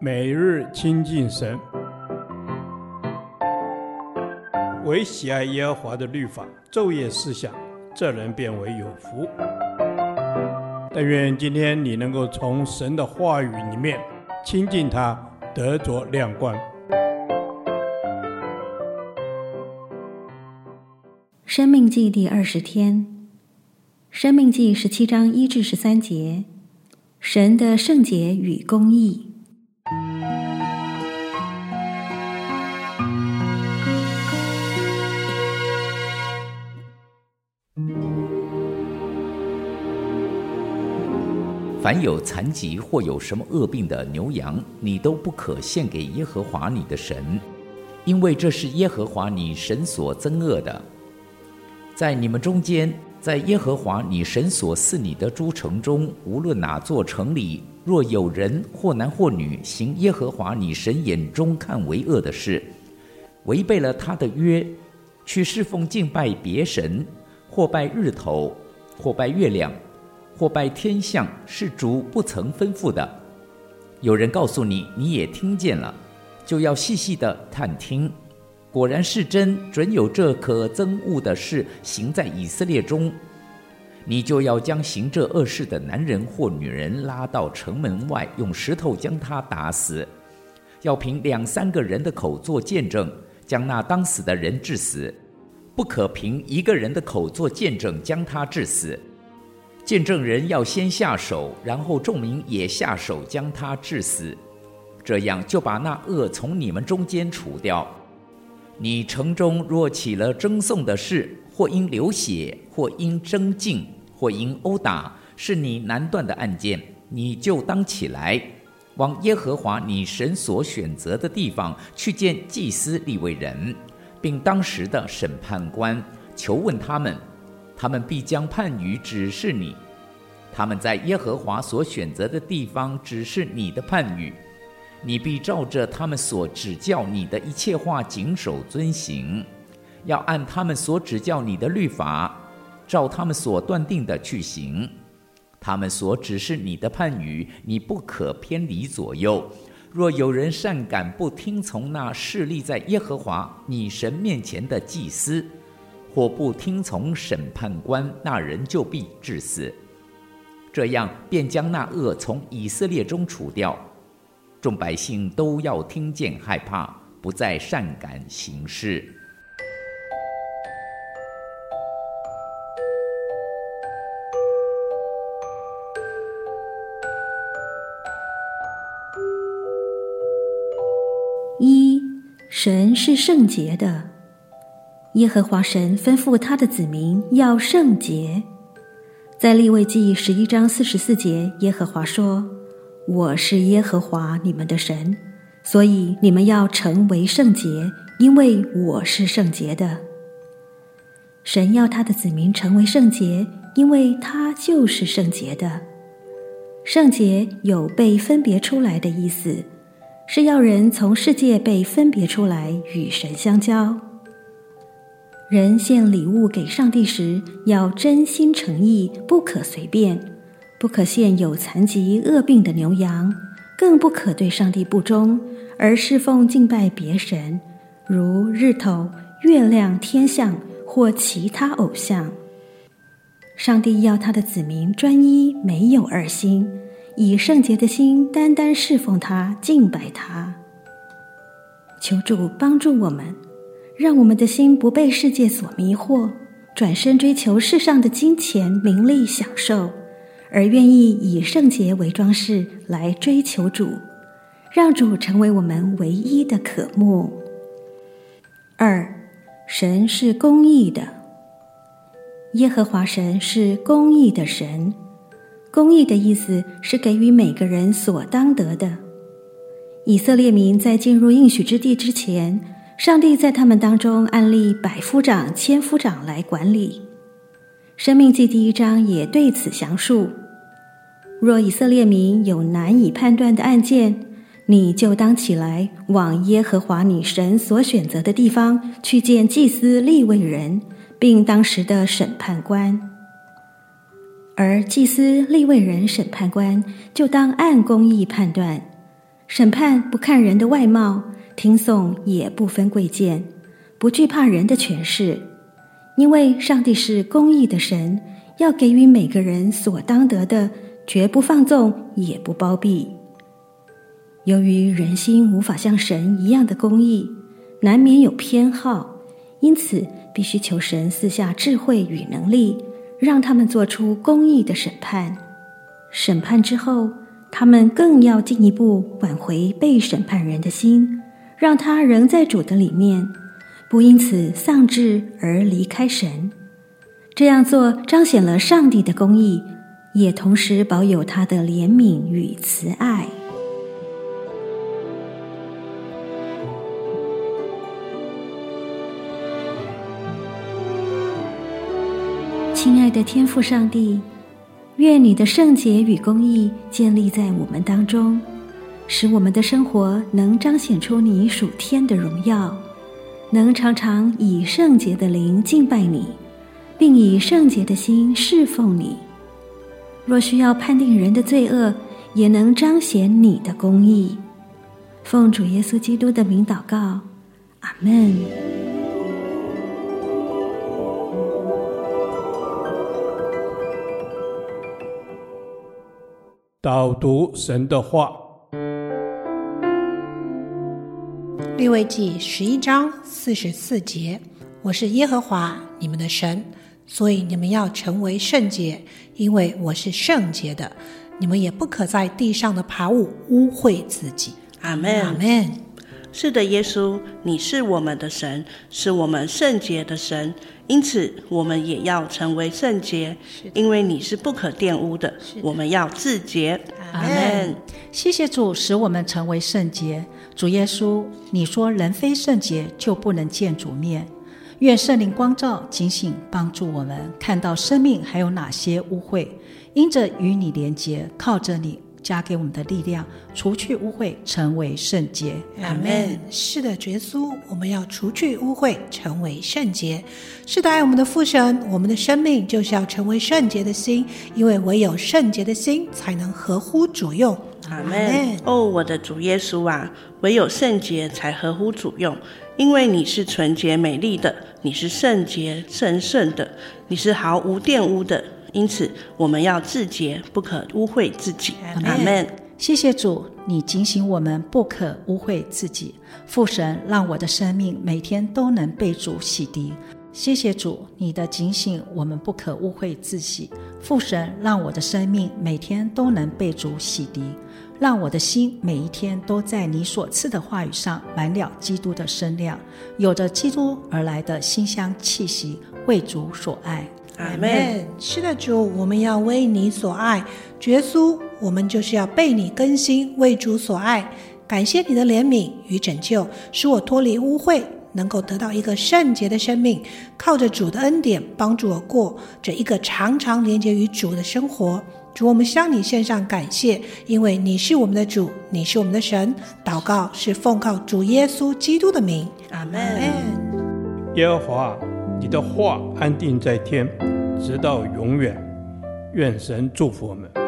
每日亲近神，唯喜爱耶和华的律法，昼夜思想，这人便为有福。但愿今天你能够从神的话语里面亲近他，得着亮光。生命记第二十天，生命记十七章一至十三节，神的圣洁与公义。凡有残疾或有什么恶病的牛羊，你都不可献给耶和华你的神，因为这是耶和华你神所憎恶的。在你们中间，在耶和华你神所赐你的诸城中，无论哪座城里，若有人或男或女行耶和华你神眼中看为恶的事，违背了他的约，去侍奉敬拜别神，或拜日头，或拜月亮。或拜天象，是主不曾吩咐的。有人告诉你，你也听见了，就要细细的探听。果然是真，准有这可憎恶的事行在以色列中。你就要将行这恶事的男人或女人拉到城门外，用石头将他打死。要凭两三个人的口做见证，将那当死的人治死，不可凭一个人的口做见证，将他治死。见证人要先下手，然后众民也下手将他治死，这样就把那恶从你们中间除掉。你城中若起了争讼的事，或因流血，或因争竞，或因殴打，是你难断的案件，你就当起来，往耶和华你神所选择的地方去见祭司利未人，并当时的审判官，求问他们。他们必将判语指示你，他们在耶和华所选择的地方指示你的判语，你必照着他们所指教你的一切话谨守遵行，要按他们所指教你的律法，照他们所断定的去行。他们所指示你的判语，你不可偏离左右。若有人善敢不听从那侍立在耶和华你神面前的祭司，或不听从审判官，那人就必致死。这样便将那恶从以色列中除掉。众百姓都要听见害怕，不再善感行事。一，神是圣洁的。耶和华神吩咐他的子民要圣洁，在立位记十一章四十四节，耶和华说：“我是耶和华你们的神，所以你们要成为圣洁，因为我是圣洁的。”神要他的子民成为圣洁，因为他就是圣洁的。圣洁有被分别出来的意思，是要人从世界被分别出来，与神相交。人献礼物给上帝时，要真心诚意，不可随便，不可献有残疾恶病的牛羊，更不可对上帝不忠，而侍奉敬拜别神，如日头、月亮、天象或其他偶像。上帝要他的子民专一，没有二心，以圣洁的心单单侍奉他、敬拜他。求主帮助我们。让我们的心不被世界所迷惑，转身追求世上的金钱、名利、享受，而愿意以圣洁为装饰来追求主，让主成为我们唯一的渴慕。二，神是公义的，耶和华神是公义的神。公义的意思是给予每个人所当得的。以色列民在进入应许之地之前。上帝在他们当中按立百夫长、千夫长来管理。生命记第一章也对此详述：若以色列民有难以判断的案件，你就当起来往耶和华你神所选择的地方去见祭司利未人，并当时的审判官。而祭司利未人审判官就当按公义判断。审判不看人的外貌，听讼也不分贵贱，不惧怕人的权势，因为上帝是公义的神，要给予每个人所当得的，绝不放纵，也不包庇。由于人心无法像神一样的公义，难免有偏好，因此必须求神赐下智慧与能力，让他们做出公义的审判。审判之后，他们更要进一步挽回被审判人的心，让他仍在主的里面，不因此丧志而离开神。这样做彰显了上帝的公义，也同时保有他的怜悯与慈爱。亲爱的天父上帝，愿你的圣洁与公义建立在我们当中，使我们的生活能彰显出你属天的荣耀，能常常以圣洁的灵敬拜你，并以圣洁的心侍奉你。若需要判定人的罪恶，也能彰显你的公义。奉主耶稣基督的名祷告，阿门。导读神的话，利未记十一章四十四节：我是耶和华你们的神，所以你们要成为圣洁，因为我是圣洁的。你们也不可在地上的爬物污秽自己。阿门，阿门。是的，耶稣，你是我们的神，是我们圣洁的神。因此，我们也要成为圣洁，因为你是不可玷污的。的我们要自洁。阿门。谢谢主，使我们成为圣洁。主耶稣，你说人非圣洁就不能见主面。愿圣灵光照、警醒，帮助我们看到生命还有哪些污秽，因着与你连结，靠着你。加给我们的力量，除去污秽，成为圣洁。阿门。是的，耶稣，我们要除去污秽，成为圣洁。是的，爱我们的父神，我们的生命就是要成为圣洁的心，因为唯有圣洁的心才能合乎主用。阿门。哦，我的主耶稣啊，唯有圣洁才合乎主用，因为你是纯洁美丽的，你是圣洁神圣的，你是毫无玷污的。因此，我们要自洁，不可污秽自己。阿门。谢谢主，你警醒我们不可污秽自己。父神，让我的生命每天都能被主洗涤。谢谢主，你的警醒我们不可污秽自己。父神，让我的生命每天都能被主洗涤，让我的心每一天都在你所赐的话语上满了基督的身量，有着基督而来的馨香气息，为主所爱。阿门。是的，主，我们要为你所爱。耶稣，我们就是要被你更新，为主所爱。感谢你的怜悯与拯救，使我脱离污秽，能够得到一个圣洁的生命。靠着主的恩典，帮助我过这一个常常连接于主的生活。主，我们向你献上感谢，因为你是我们的主，你是我们的神。祷告是奉靠主耶稣基督的名。阿门。耶和华。你的话安定在天，直到永远。愿神祝福我们。